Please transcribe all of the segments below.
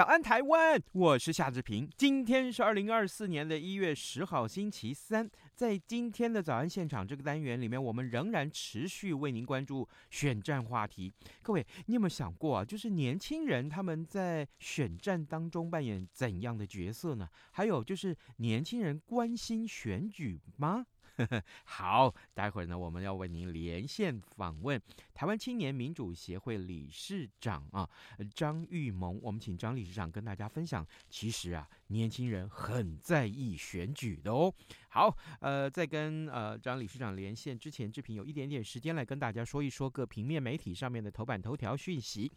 早安，台湾！我是夏志平。今天是二零二四年的一月十号，星期三。在今天的早安现场这个单元里面，我们仍然持续为您关注选战话题。各位，你有没有想过啊？就是年轻人他们在选战当中扮演怎样的角色呢？还有就是年轻人关心选举吗？好，待会儿呢，我们要为您连线访问台湾青年民主协会理事长啊，张玉萌。我们请张理事长跟大家分享，其实啊，年轻人很在意选举的哦。好，呃，在跟呃张理事长连线之前，志平有一点点时间来跟大家说一说各平面媒体上面的头版头条讯息。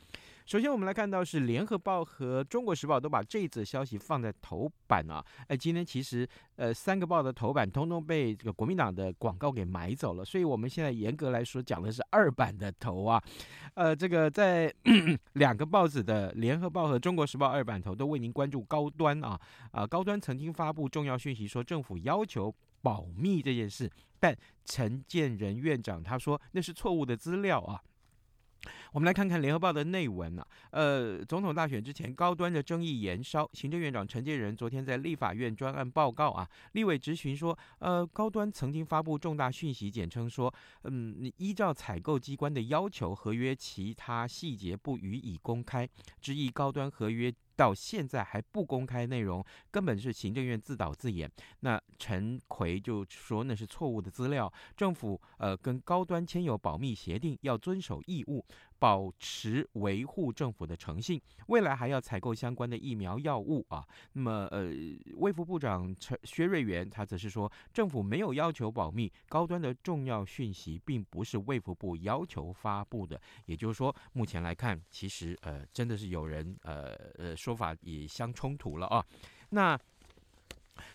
首先，我们来看到是《联合报》和《中国时报》都把这一则消息放在头版啊。哎，今天其实呃三个报的头版通通被这个国民党的广告给买走了，所以我们现在严格来说讲的是二版的头啊。呃，这个在 两个报纸的《联合报》和《中国时报》二版头都为您关注高端啊啊，高端曾经发布重要讯息，说政府要求。保密这件事，但陈建仁院长他说那是错误的资料啊。我们来看看联合报的内文啊，呃，总统大选之前高端的争议延烧，行政院长陈建仁昨天在立法院专案报告啊，立委质询说，呃，高端曾经发布重大讯息，简称说，嗯，依照采购机关的要求，合约其他细节不予以公开，质疑高端合约。到现在还不公开内容，根本是行政院自导自演。那陈奎就说那是错误的资料，政府呃跟高端签有保密协定，要遵守义务。保持维护政府的诚信，未来还要采购相关的疫苗药物啊。那么，呃，卫福部长陈薛瑞元他则是说，政府没有要求保密，高端的重要讯息并不是卫福部要求发布的。也就是说，目前来看，其实呃，真的是有人呃呃说法也相冲突了啊。那。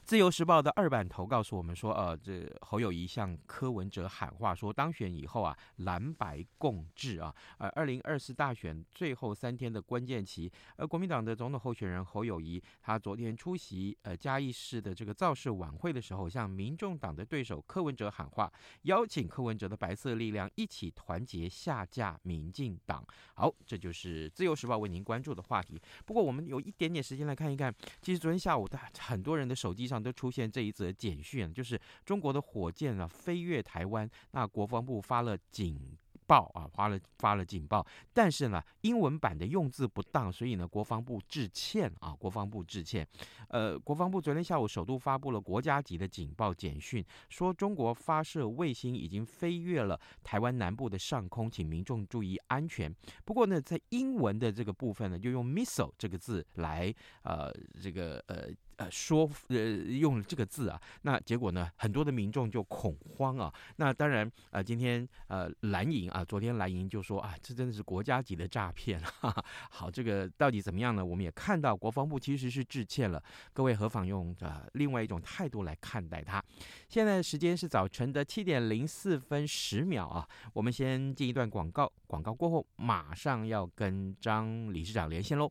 自由时报的二版头告诉我们说，呃，这侯友谊向柯文哲喊话说，当选以后啊，蓝白共治啊。呃，二零二四大选最后三天的关键期，而国民党的总统候选人侯友谊，他昨天出席呃嘉义市的这个造势晚会的时候，向民众党的对手柯文哲喊话，邀请柯文哲的白色力量一起团结下架民进党。好，这就是自由时报为您关注的话题。不过我们有一点点时间来看一看，其实昨天下午的很多人的。手机上都出现这一则简讯，就是中国的火箭啊飞越台湾，那国防部发了警报啊，发了发了警报，但是呢，英文版的用字不当，所以呢，国防部致歉啊，国防部致歉。呃，国防部昨天下午首度发布了国家级的警报简讯，说中国发射卫星已经飞越了台湾南部的上空，请民众注意安全。不过呢，在英文的这个部分呢，就用 missile 这个字来呃这个呃。呃，说呃用了这个字啊，那结果呢，很多的民众就恐慌啊。那当然，呃，今天呃蓝营啊，昨天蓝营就说啊，这真的是国家级的诈骗。哈哈，好，这个到底怎么样呢？我们也看到国防部其实是致歉了。各位何妨用呃另外一种态度来看待它？现在时间是早晨的七点零四分十秒啊。我们先进一段广告，广告过后马上要跟张理事长连线喽。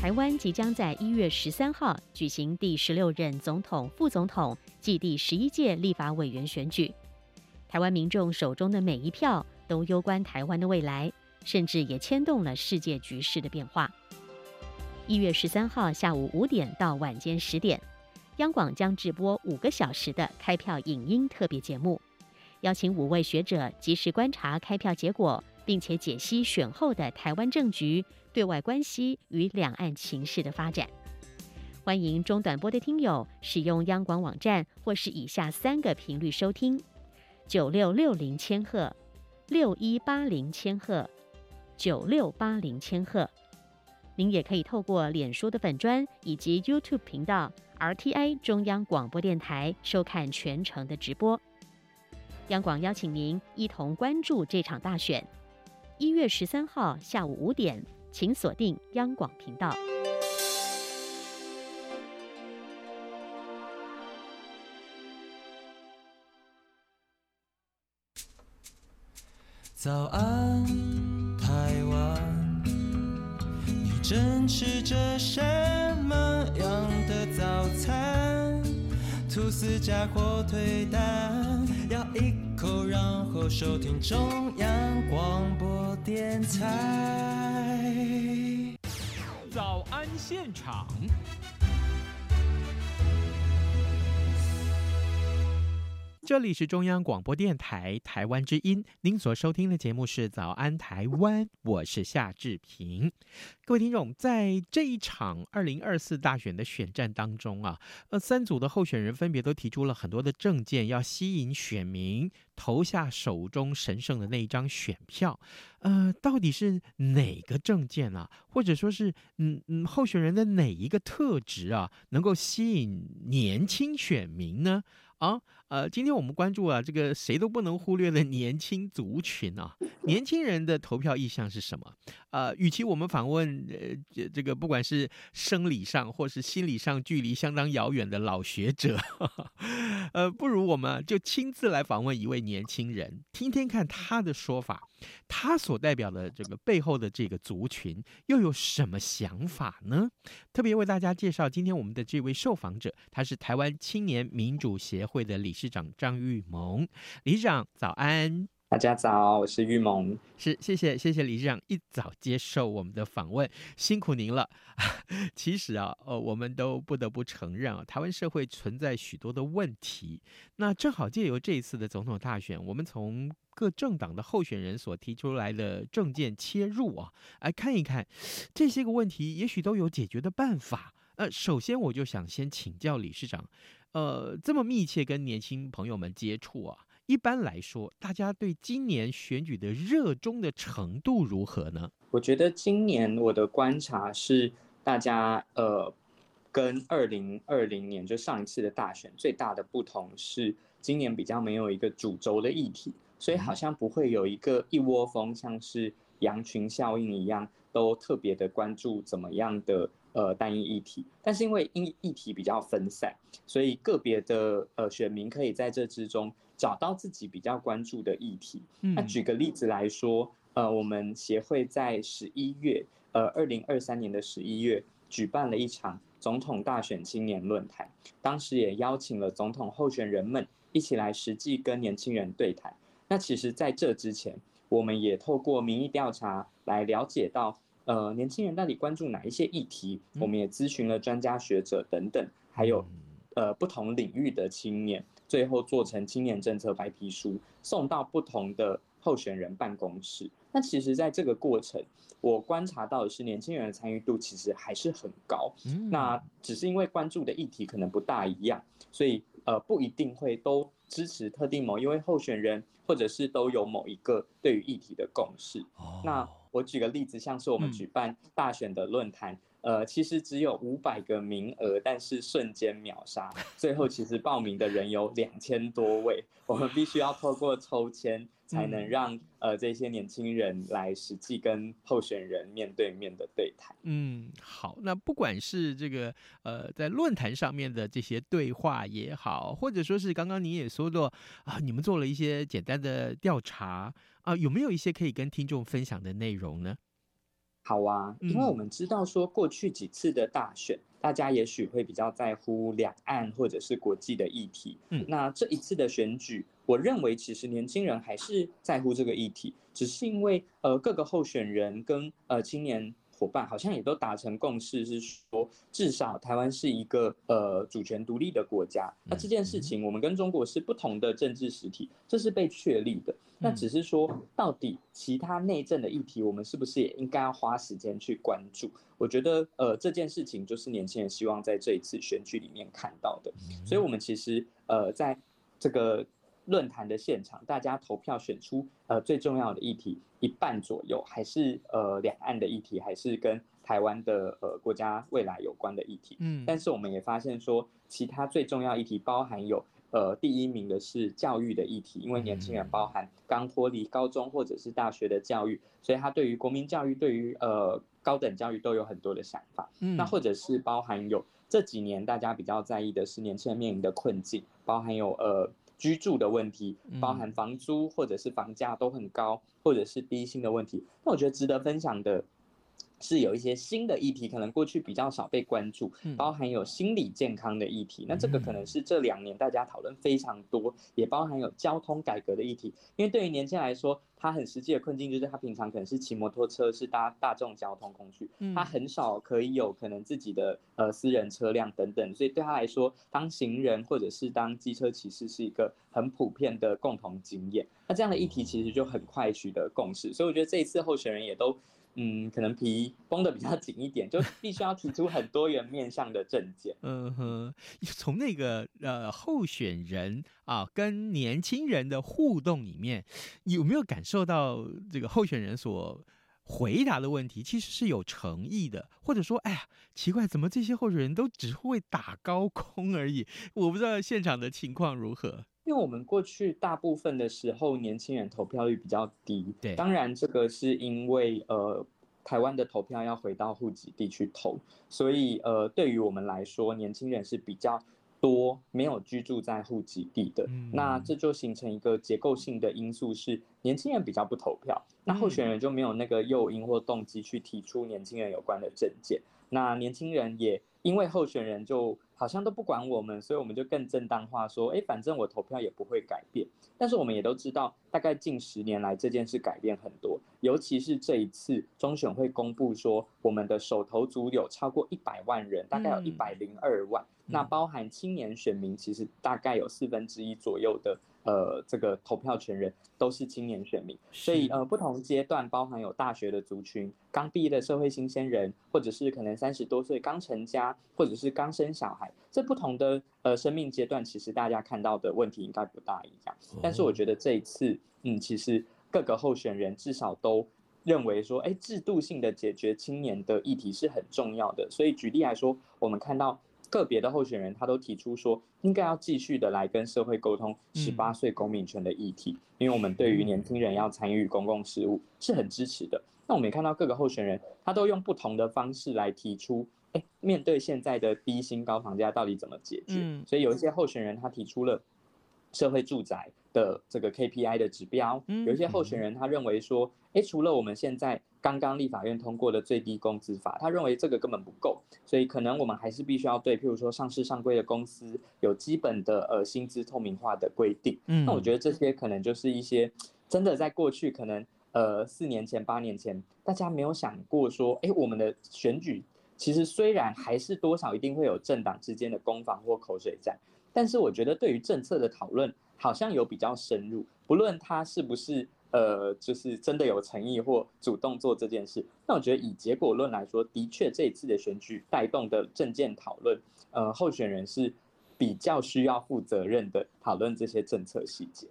台湾即将在一月十三号举行第十六任总统、副总统暨第十一届立法委员选举。台湾民众手中的每一票都攸关台湾的未来，甚至也牵动了世界局势的变化。一月十三号下午五点到晚间十点，央广将直播五个小时的开票影音特别节目，邀请五位学者及时观察开票结果，并且解析选后的台湾政局。对外关系与两岸情势的发展，欢迎中短波的听友使用央广网站或是以下三个频率收听：九六六零千赫、六一八零千赫、九六八零千赫。您也可以透过脸书的粉专以及 YouTube 频道 RTI 中央广播电台收看全程的直播。央广邀请您一同关注这场大选。一月十三号下午五点，请锁定央广频道。早安，台湾，你正吃着什么样的早餐？吐司加火腿蛋，咬一口，然后收听中央广播电台。早安现场。这里是中央广播电台台湾之音，您所收听的节目是《早安台湾》，我是夏志平。各位听众，在这一场二零二四大选的选战当中啊，呃，三组的候选人分别都提出了很多的政见，要吸引选民投下手中神圣的那一张选票。呃，到底是哪个政见啊，或者说是嗯嗯，候选人的哪一个特质啊，能够吸引年轻选民呢？啊？呃，今天我们关注啊，这个谁都不能忽略的年轻族群啊，年轻人的投票意向是什么？呃，与其我们访问呃这这个不管是生理上或是心理上距离相当遥远的老学者，呵 呵呃，不如我们就亲自来访问一位年轻人，听听看他的说法，他所代表的这个背后的这个族群又有什么想法呢？特别为大家介绍今天我们的这位受访者，他是台湾青年民主协会的理事。理事长张玉萌，理事长早安，大家早，我是玉萌，是谢谢谢谢理事长一早接受我们的访问，辛苦您了。其实啊，呃，我们都不得不承认啊，台湾社会存在许多的问题。那正好借由这一次的总统大选，我们从各政党的候选人所提出来的政见切入啊，来看一看这些个问题，也许都有解决的办法。呃，首先我就想先请教理事长。呃，这么密切跟年轻朋友们接触啊，一般来说，大家对今年选举的热衷的程度如何呢？我觉得今年我的观察是，大家呃，跟二零二零年就上一次的大选最大的不同是，今年比较没有一个主轴的议题，所以好像不会有一个一窝蜂，像是羊群效应一样，都特别的关注怎么样的。呃，单一议题，但是因为因议题比较分散，所以个别的呃选民可以在这之中找到自己比较关注的议题。那举个例子来说，呃，我们协会在十一月，呃，二零二三年的十一月举办了一场总统大选青年论坛，当时也邀请了总统候选人们一起来实际跟年轻人对谈。那其实在这之前，我们也透过民意调查来了解到。呃，年轻人到底关注哪一些议题？我们也咨询了专家学者等等，还有呃不同领域的青年，最后做成青年政策白皮书，送到不同的候选人办公室。那其实，在这个过程，我观察到的是，年轻人的参与度其实还是很高。那只是因为关注的议题可能不大一样，所以呃不一定会都支持特定某一位候选人，或者是都有某一个对于议题的共识。那我举个例子，像是我们举办大选的论坛，呃，其实只有五百个名额，但是瞬间秒杀，最后其实报名的人有两千多位，我们必须要透过抽签。才能让呃这些年轻人来实际跟候选人面对面的对谈。嗯，好，那不管是这个呃在论坛上面的这些对话也好，或者说是刚刚你也说过啊，你们做了一些简单的调查啊，有没有一些可以跟听众分享的内容呢？好啊，因为我们知道说过去几次的大选，嗯、大家也许会比较在乎两岸或者是国际的议题。嗯，那这一次的选举。我认为其实年轻人还是在乎这个议题，只是因为呃各个候选人跟呃青年伙伴好像也都达成共识，是说至少台湾是一个呃主权独立的国家。那这件事情我们跟中国是不同的政治实体，这是被确立的。那只是说到底其他内政的议题，我们是不是也应该要花时间去关注？我觉得呃这件事情就是年轻人希望在这一次选举里面看到的。所以我们其实呃在这个。论坛的现场，大家投票选出呃最重要的议题，一半左右还是呃两岸的议题，还是跟台湾的呃国家未来有关的议题。嗯，但是我们也发现说，其他最重要议题包含有呃第一名的是教育的议题，因为年轻人包含刚脱离高中或者是大学的教育，所以他对于国民教育、对于呃高等教育都有很多的想法。嗯，那或者是包含有这几年大家比较在意的是年轻人面临的困境，包含有呃。居住的问题，包含房租或者是房价都很高，或者是低薪的问题。那我觉得值得分享的。是有一些新的议题，可能过去比较少被关注，包含有心理健康的议题。那这个可能是这两年大家讨论非常多，也包含有交通改革的议题。因为对于年轻人来说，他很实际的困境就是他平常可能是骑摩托车，是搭大众交通工具，他很少可以有可能自己的呃私人车辆等等，所以对他来说，当行人或者是当机车骑士是一个很普遍的共同经验。那这样的议题其实就很快取得共识，所以我觉得这一次候选人也都。嗯，可能皮绷得比较紧一点，就必须要提出很多元面向的证件。嗯哼，从那个呃候选人啊跟年轻人的互动里面，有没有感受到这个候选人所回答的问题其实是有诚意的，或者说，哎呀，奇怪，怎么这些候选人都只会打高空而已？我不知道现场的情况如何。因为我们过去大部分的时候，年轻人投票率比较低。对，当然这个是因为呃，台湾的投票要回到户籍地去投，所以呃，对于我们来说，年轻人是比较多没有居住在户籍地的。嗯。那这就形成一个结构性的因素，是年轻人比较不投票，那候选人就没有那个诱因或动机去提出年轻人有关的政见。那年轻人也因为候选人就。好像都不管我们，所以我们就更正当化说，哎，反正我投票也不会改变。但是我们也都知道，大概近十年来这件事改变很多，尤其是这一次中选会公布说，我们的手头族有超过一百万人，大概有一百零二万。嗯。那包含青年选民，其实大概有四分之一左右的。呃，这个投票权人都是青年选民，所以呃，不同阶段包含有大学的族群、刚毕业的社会新鲜人，或者是可能三十多岁刚成家，或者是刚生小孩，这不同的呃生命阶段，其实大家看到的问题应该不大一样。但是我觉得这一次，嗯，其实各个候选人至少都认为说，哎，制度性的解决青年的议题是很重要的。所以举例来说，我们看到。个别的候选人，他都提出说，应该要继续的来跟社会沟通十八岁公民权的议题，因为我们对于年轻人要参与公共事务是很支持的。那我们也看到各个候选人，他都用不同的方式来提出，哎，面对现在的低薪高房价，到底怎么解决？所以有一些候选人他提出了社会住宅的这个 KPI 的指标，有一些候选人他认为说，哎，除了我们现在。刚刚立法院通过的最低工资法，他认为这个根本不够，所以可能我们还是必须要对，譬如说上市上柜的公司有基本的呃薪资透明化的规定。嗯，那我觉得这些可能就是一些真的在过去可能呃四年前八年前大家没有想过说，哎，我们的选举其实虽然还是多少一定会有政党之间的攻防或口水战，但是我觉得对于政策的讨论好像有比较深入，不论它是不是。呃，就是真的有诚意或主动做这件事。那我觉得以结果论来说，的确这一次的选举带动的政见讨论，呃，候选人是比较需要负责任的讨论这些政策细节。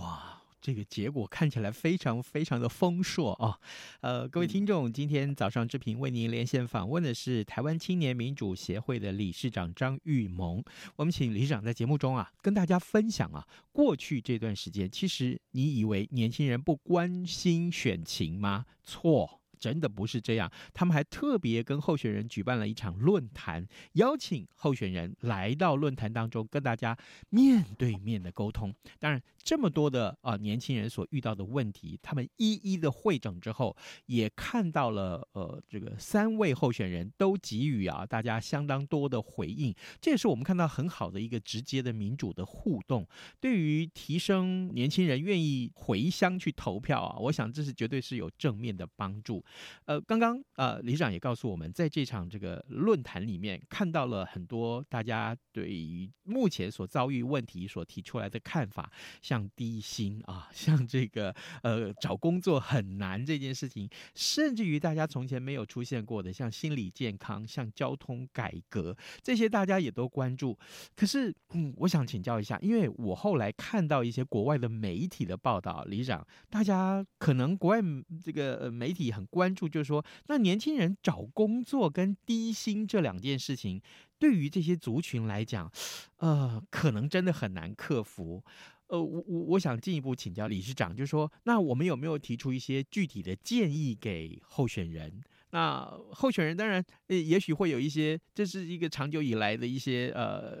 哇。这个结果看起来非常非常的丰硕啊！呃，各位听众，今天早上志平为您连线访问的是台湾青年民主协会的理事长张玉萌。我们请理事长在节目中啊，跟大家分享啊，过去这段时间，其实你以为年轻人不关心选情吗？错。真的不是这样，他们还特别跟候选人举办了一场论坛，邀请候选人来到论坛当中，跟大家面对面的沟通。当然，这么多的啊、年轻人所遇到的问题，他们一一的会诊之后，也看到了呃这个三位候选人都给予啊大家相当多的回应，这也是我们看到很好的一个直接的民主的互动。对于提升年轻人愿意回乡去投票啊，我想这是绝对是有正面的帮助。呃，刚刚呃，李长也告诉我们，在这场这个论坛里面，看到了很多大家对于目前所遭遇问题所提出来的看法，像低薪啊，像这个呃找工作很难这件事情，甚至于大家从前没有出现过的，像心理健康、像交通改革这些，大家也都关注。可是，嗯，我想请教一下，因为我后来看到一些国外的媒体的报道，李长，大家可能国外这个媒体很关注，就是说，那年轻人找工作跟低薪这两件事情，对于这些族群来讲，呃，可能真的很难克服。呃，我我我想进一步请教理事长，就是说，那我们有没有提出一些具体的建议给候选人？那候选人当然，呃，也许会有一些，这是一个长久以来的一些呃，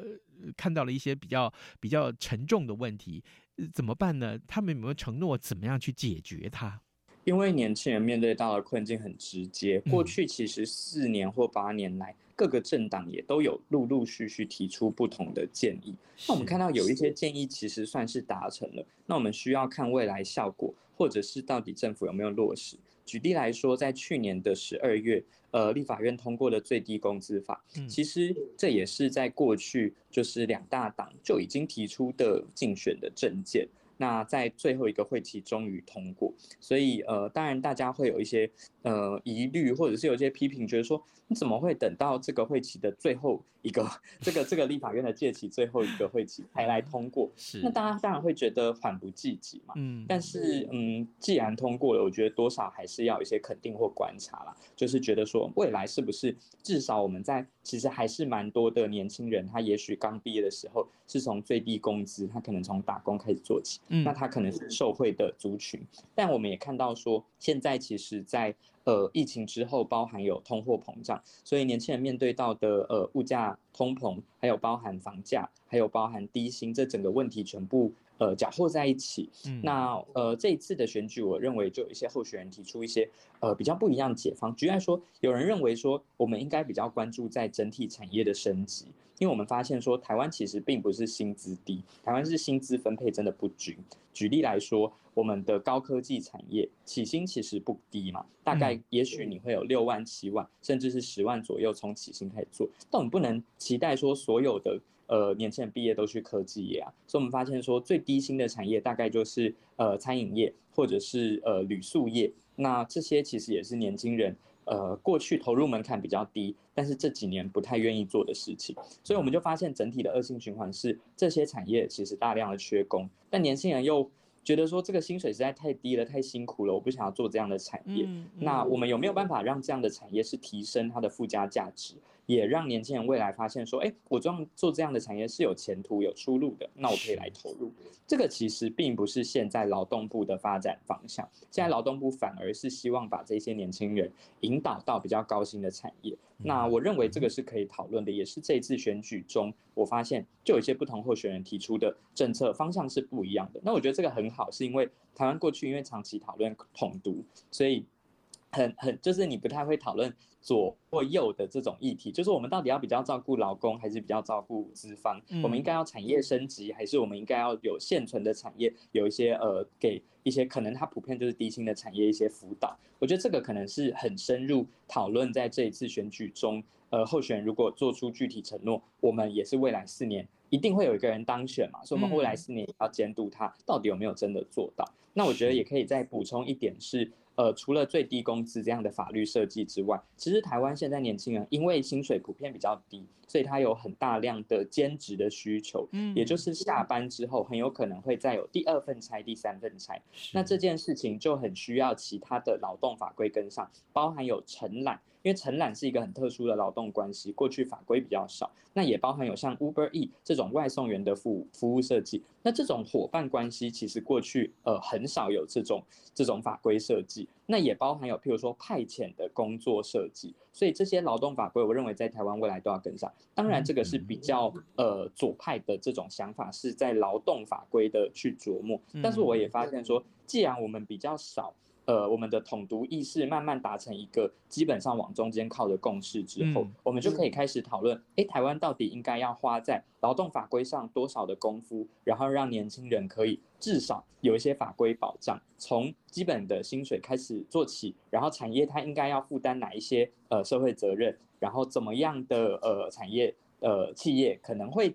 看到了一些比较比较沉重的问题，怎么办呢？他们有没有承诺怎么样去解决它？因为年轻人面对到的困境很直接，过去其实四年或八年来。嗯各个政党也都有陆陆续续提出不同的建议。那我们看到有一些建议其实算是达成了，那我们需要看未来效果，或者是到底政府有没有落实。举例来说，在去年的十二月，呃，立法院通过了最低工资法，其实这也是在过去就是两大党就已经提出的竞选的政见。那在最后一个会期终于通过，所以呃，当然大家会有一些呃疑虑，或者是有一些批评，觉得说你怎么会等到这个会期的最后一个 这个这个立法院的届期最后一个会期才来通过？是，那大家当然会觉得缓不济急嘛。嗯，但是嗯，既然通过了，我觉得多少还是要有一些肯定或观察啦，就是觉得说未来是不是至少我们在其实还是蛮多的年轻人，他也许刚毕业的时候是从最低工资，他可能从打工开始做起。嗯，那他可能是受惠的族群，但我们也看到说，现在其实在，在呃疫情之后，包含有通货膨胀，所以年轻人面对到的呃物价通膨，还有包含房价，还有包含低薪，这整个问题全部呃搅和在一起。嗯，那呃这一次的选举，我认为就有一些候选人提出一些呃比较不一样的解方。举例来说，有人认为说，我们应该比较关注在整体产业的升级。因为我们发现说，台湾其实并不是薪资低，台湾是薪资分配真的不均。举例来说，我们的高科技产业起薪其实不低嘛，大概也许你会有六万、七万，甚至是十万左右从起薪开始做。但我们不能期待说所有的呃年轻人毕业都去科技业啊，所以我们发现说最低薪的产业大概就是呃餐饮业或者是呃旅宿业，那这些其实也是年轻人。呃，过去投入门槛比较低，但是这几年不太愿意做的事情，所以我们就发现整体的恶性循环是这些产业其实大量的缺工，但年轻人又觉得说这个薪水实在太低了，太辛苦了，我不想要做这样的产业。嗯嗯、那我们有没有办法让这样的产业是提升它的附加价值？也让年轻人未来发现说，哎，我这样做这样的产业是有前途、有出路的，那我可以来投入。这个其实并不是现在劳动部的发展方向，现在劳动部反而是希望把这些年轻人引导到比较高薪的产业。那我认为这个是可以讨论的，也是这一次选举中我发现就有一些不同候选人提出的政策方向是不一样的。那我觉得这个很好，是因为台湾过去因为长期讨论统独，所以很很就是你不太会讨论。左或右的这种议题，就是我们到底要比较照顾劳工，还是比较照顾资方？嗯、我们应该要产业升级，还是我们应该要有现存的产业有一些呃，给一些可能它普遍就是低薪的产业一些辅导？我觉得这个可能是很深入讨论在这一次选举中，呃，候选人如果做出具体承诺，我们也是未来四年一定会有一个人当选嘛，所以我们未来四年也要监督他到底有没有真的做到。那我觉得也可以再补充一点是。呃，除了最低工资这样的法律设计之外，其实台湾现在年轻人因为薪水普遍比较低，所以他有很大量的兼职的需求，嗯，也就是下班之后很有可能会再有第二份差、第三份差。那这件事情就很需要其他的劳动法规跟上，包含有承揽。因为承揽是一个很特殊的劳动关系，过去法规比较少，那也包含有像 Uber E 这种外送员的服务服务设计，那这种伙伴关系其实过去呃很少有这种这种法规设计，那也包含有譬如说派遣的工作设计，所以这些劳动法规，我认为在台湾未来都要跟上。当然，这个是比较呃左派的这种想法，是在劳动法规的去琢磨，但是我也发现说，既然我们比较少。呃，我们的统独意识慢慢达成一个基本上往中间靠的共识之后，嗯、我们就可以开始讨论，哎，台湾到底应该要花在劳动法规上多少的功夫，然后让年轻人可以至少有一些法规保障，从基本的薪水开始始做起，然后产业它应该要负担哪一些呃社会责任，然后怎么样的呃产业呃企业可能会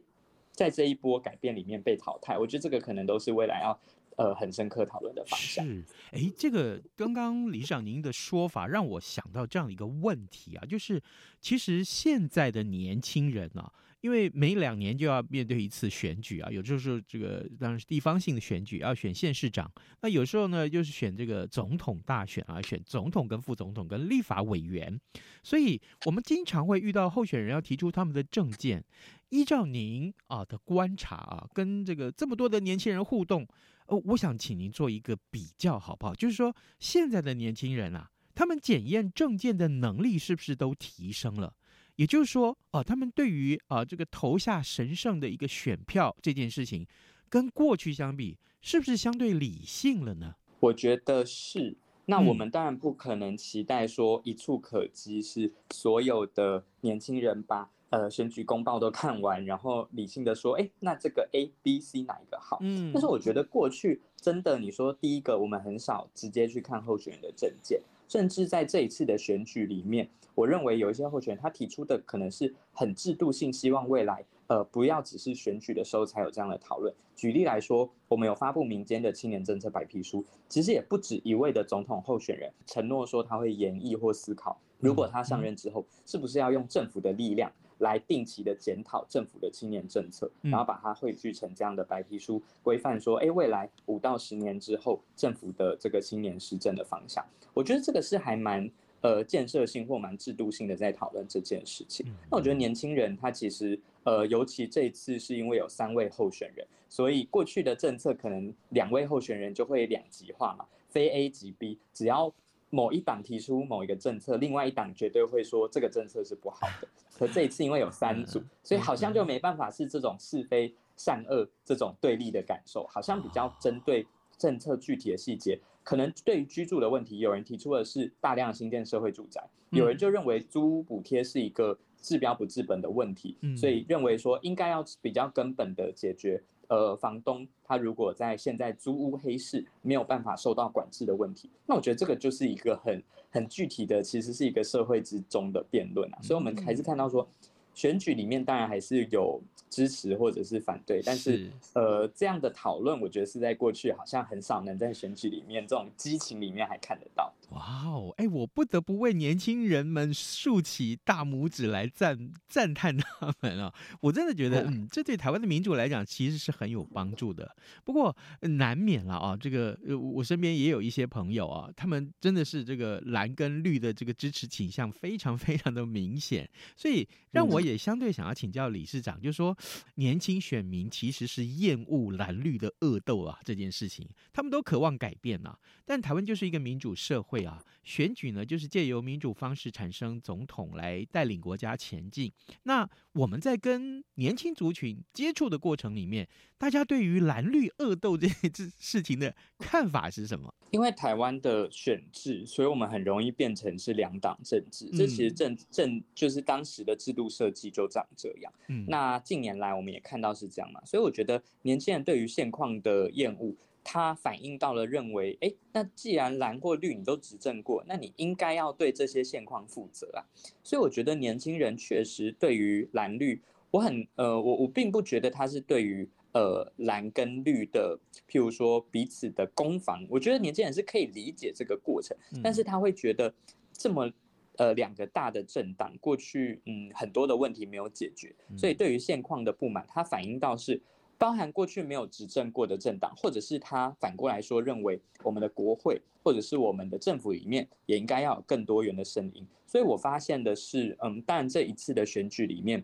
在这一波改变里面被淘汰？我觉得这个可能都是未来要。呃，很深刻讨论的方向是，哎，这个刚刚李长您的说法让我想到这样一个问题啊，就是其实现在的年轻人啊，因为每两年就要面对一次选举啊，有时候这个当然是地方性的选举，要选县市长，那有时候呢就是选这个总统大选啊，选总统跟副总统跟立法委员，所以我们经常会遇到候选人要提出他们的政见，依照您啊的观察啊，跟这个这么多的年轻人互动。哦，我想请您做一个比较，好不好？就是说，现在的年轻人啊，他们检验证件的能力是不是都提升了？也就是说，啊，他们对于啊这个投下神圣的一个选票这件事情，跟过去相比，是不是相对理性了呢？我觉得是。那我们当然不可能期待说一触可及，是所有的年轻人把。呃，选举公报都看完，然后理性的说，哎，那这个 A、B、C 哪一个好？嗯，但是我觉得过去真的，你说第一个，我们很少直接去看候选人的证件，甚至在这一次的选举里面，我认为有一些候选人他提出的可能是很制度性，希望未来呃不要只是选举的时候才有这样的讨论。举例来说，我们有发布民间的青年政策白皮书，其实也不止一位的总统候选人承诺说他会研议或思考，如果他上任之后，是不是要用政府的力量。来定期的检讨政府的青年政策，然后把它汇聚成这样的白皮书，规范说，哎，未来五到十年之后政府的这个青年施政的方向，我觉得这个是还蛮呃建设性或蛮制度性的在讨论这件事情。那我觉得年轻人他其实呃，尤其这一次是因为有三位候选人，所以过去的政策可能两位候选人就会两极化嘛，非 A 即 B，只要。某一党提出某一个政策，另外一党绝对会说这个政策是不好的。可这一次因为有三组，所以好像就没办法是这种是非善恶这种对立的感受，好像比较针对政策具体的细节。可能对于居住的问题，有人提出的是大量新建社会住宅，有人就认为租屋补贴是一个治标不治本的问题，所以认为说应该要比较根本的解决。呃，房东他如果在现在租屋黑市没有办法受到管制的问题，那我觉得这个就是一个很很具体的，其实是一个社会之中的辩论啊。所以，我们还是看到说，选举里面当然还是有支持或者是反对，但是呃，这样的讨论，我觉得是在过去好像很少能在选举里面这种激情里面还看得到。哇哦，哎，我不得不为年轻人们竖起大拇指来赞赞叹他们啊！我真的觉得，嗯，这对台湾的民主来讲其实是很有帮助的。不过难免了啊，这个我身边也有一些朋友啊，他们真的是这个蓝跟绿的这个支持倾向非常非常的明显，所以让我也相对想要请教理事长，就是说年轻选民其实是厌恶蓝绿的恶斗啊这件事情，他们都渴望改变啊，但台湾就是一个民主社会。啊，选举呢，就是借由民主方式产生总统来带领国家前进。那我们在跟年轻族群接触的过程里面，大家对于蓝绿恶斗这件事 情的看法是什么？因为台湾的选制，所以我们很容易变成是两党政治。这其实政政就是当时的制度设计就长这样。嗯，那近年来我们也看到是这样嘛，所以我觉得年轻人对于现况的厌恶。他反映到了认为，哎，那既然蓝或绿你都执政过，那你应该要对这些现况负责啊。所以我觉得年轻人确实对于蓝绿，我很呃，我我并不觉得他是对于呃蓝跟绿的，譬如说彼此的攻防，我觉得年轻人是可以理解这个过程，但是他会觉得这么呃两个大的政党过去嗯很多的问题没有解决，所以对于现况的不满，他反映到是。包含过去没有执政过的政党，或者是他反过来说认为我们的国会或者是我们的政府里面也应该要有更多元的声音。所以我发现的是，嗯，当然这一次的选举里面，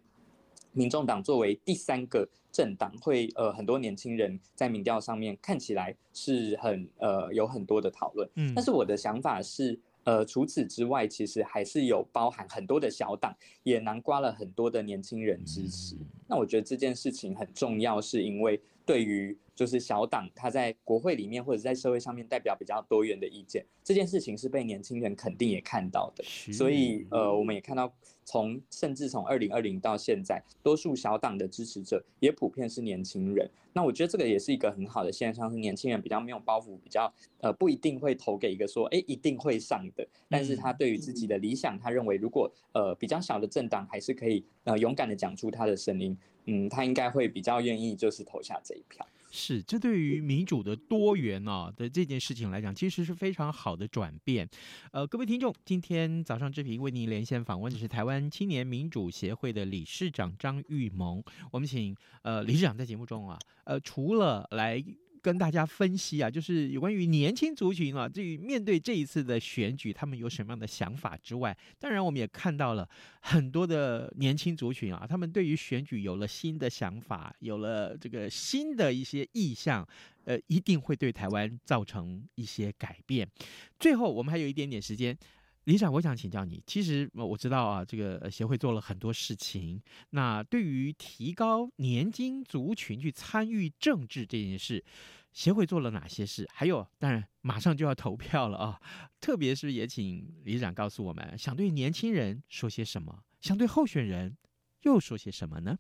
民众党作为第三个政党，会呃很多年轻人在民调上面看起来是很呃有很多的讨论。嗯，但是我的想法是。呃，除此之外，其实还是有包含很多的小党，也囊括了很多的年轻人支持。那我觉得这件事情很重要，是因为对于就是小党他在国会里面或者在社会上面代表比较多元的意见，这件事情是被年轻人肯定也看到的。所以呃，我们也看到从甚至从二零二零到现在，多数小党的支持者也普遍是年轻人。那我觉得这个也是一个很好的现象，是年轻人比较没有包袱，比较呃不一定会投给一个说哎一定会上的，但是他对于自己的理想，他认为如果呃比较小的政党还是可以呃勇敢的讲出他的声音，嗯，他应该会比较愿意就是投下这一票。是，这对于民主的多元啊的这件事情来讲，其实是非常好的转变。呃，各位听众，今天早上之平为您连线访问的是台湾青年民主协会的理事长张玉萌。我们请呃理事长在节目中啊，呃，除了来。跟大家分析啊，就是有关于年轻族群啊，至于面对这一次的选举，他们有什么样的想法之外，当然我们也看到了很多的年轻族群啊，他们对于选举有了新的想法，有了这个新的一些意向，呃，一定会对台湾造成一些改变。最后，我们还有一点点时间。李长，我想请教你，其实我知道啊，这个协会做了很多事情。那对于提高年轻族群去参与政治这件事，协会做了哪些事？还有，当然马上就要投票了啊，特别是也请李长告诉我们，想对年轻人说些什么，想对候选人又说些什么呢？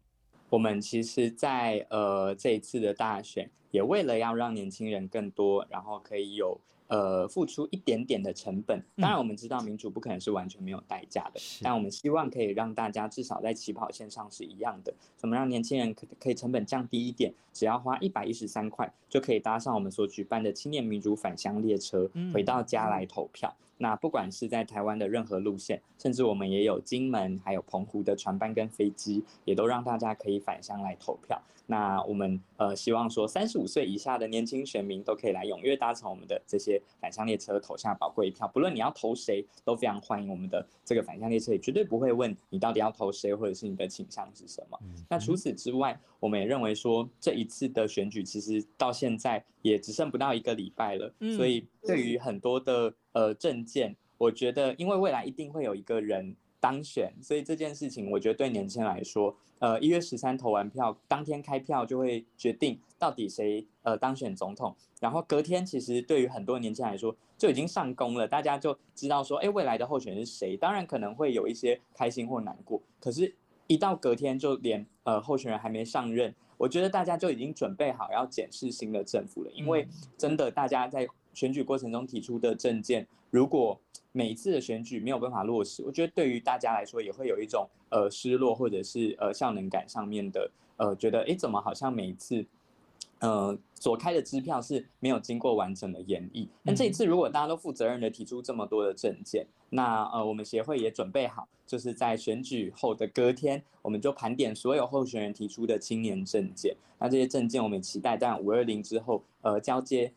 我们其实在，在呃这一次的大选，也为了要让年轻人更多，然后可以有。呃，付出一点点的成本，当然我们知道民主不可能是完全没有代价的，嗯，但我们希望可以让大家至少在起跑线上是一样的。怎么让年轻人可可以成本降低一点？只要花一百一十三块就可以搭上我们所举办的青年民主返乡列车，回到家来投票。嗯那不管是在台湾的任何路线，甚至我们也有金门、还有澎湖的船班跟飞机，也都让大家可以返乡来投票。那我们呃希望说，三十五岁以下的年轻选民都可以来踊跃搭乘我们的这些返乡列车，投下宝贵一票。不论你要投谁，都非常欢迎我们的这个返乡列车，也绝对不会问你到底要投谁，或者是你的倾向是什么。那除此之外，我们也认为说，这一次的选举其实到现在也只剩不到一个礼拜了，所以对于很多的。呃，证件，我觉得，因为未来一定会有一个人当选，所以这件事情，我觉得对年轻人来说，呃，一月十三投完票，当天开票就会决定到底谁呃当选总统，然后隔天，其实对于很多年轻人来说，就已经上工了，大家就知道说，哎，未来的候选人是谁，当然可能会有一些开心或难过，可是，一到隔天，就连呃候选人还没上任，我觉得大家就已经准备好要检视新的政府了，因为真的大家在。选举过程中提出的政见，如果每一次的选举没有办法落实，我觉得对于大家来说也会有一种呃失落，或者是呃效能感上面的呃觉得，哎，怎么好像每一次呃所开的支票是没有经过完整的演绎。那这一次如果大家都负责任的提出这么多的政见，那呃我们协会也准备好，就是在选举后的隔天，我们就盘点所有候选人提出的青年政见。那这些政见我们期待在五二零之后呃交接。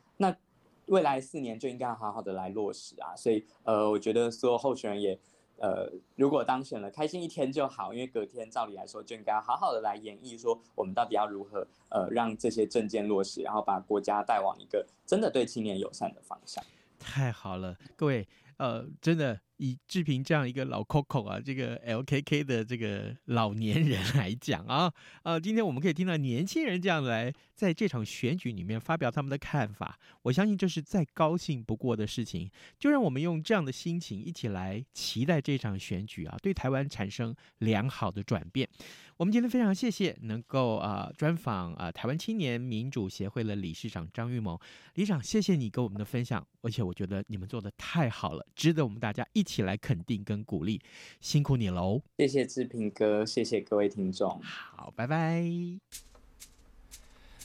未来四年就应该好好的来落实啊，所以呃，我觉得所有候选人也呃，如果当选了，开心一天就好，因为隔天照理来说就应该好好的来演绎说，我们到底要如何呃让这些政见落实，然后把国家带往一个真的对青年友善的方向。太好了，各位呃，真的。以志平这样一个老 Coco 啊，这个 LKK 的这个老年人 来讲啊，呃，今天我们可以听到年轻人这样来在这场选举里面发表他们的看法，我相信这是再高兴不过的事情。就让我们用这样的心情一起来期待这场选举啊，对台湾产生良好的转变。我们今天非常谢谢能够啊、呃、专访啊、呃、台湾青年民主协会的理事长张玉谋理事长，谢谢你跟我们的分享，而且我觉得你们做的太好了，值得我们大家一起。起来肯定跟鼓励，辛苦你喽！谢谢志平哥，谢谢各位听众。好，拜拜。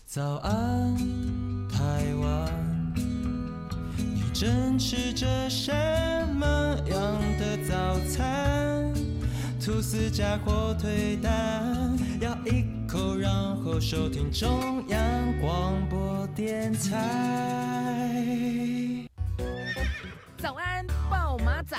早安，台湾，你正吃着什么样的早餐？吐司加火腿蛋，咬一口，然后收听中央广播电台。早安，暴马仔。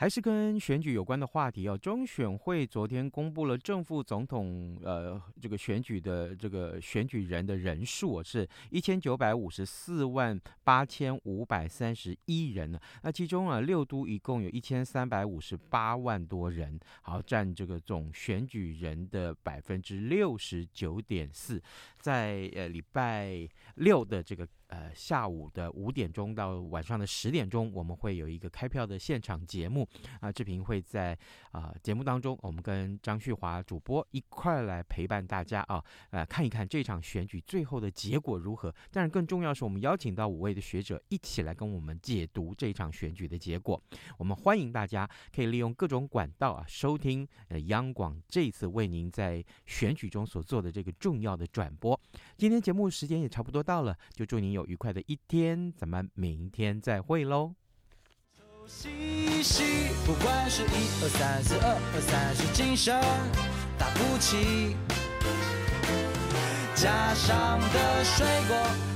还是跟选举有关的话题哦。中选会昨天公布了正副总统呃这个选举的这个选举人的人数是一千九百五十四万八千五百三十一人。那其中啊六都一共有一千三百五十八万多人，好占这个总选举人的百分之六十九点四。在呃礼拜六的这个。呃，下午的五点钟到晚上的十点钟，我们会有一个开票的现场节目啊。志平会在啊、节目当中，我们跟张旭华主播一块来陪伴大家啊，呃，看一看这场选举最后的结果如何。但是，更重要是我们邀请到五位的学者一起来跟我们解读这场选举的结果。我们欢迎大家可以利用各种管道啊收听呃央广这次为您在选举中所做的这个重要的转播。今天节目时间也差不多到了，就祝您有有愉快的一天，咱们明天再会喽。嘻嘻，不管是一二三四二二三，是精神打不起，加上的水果。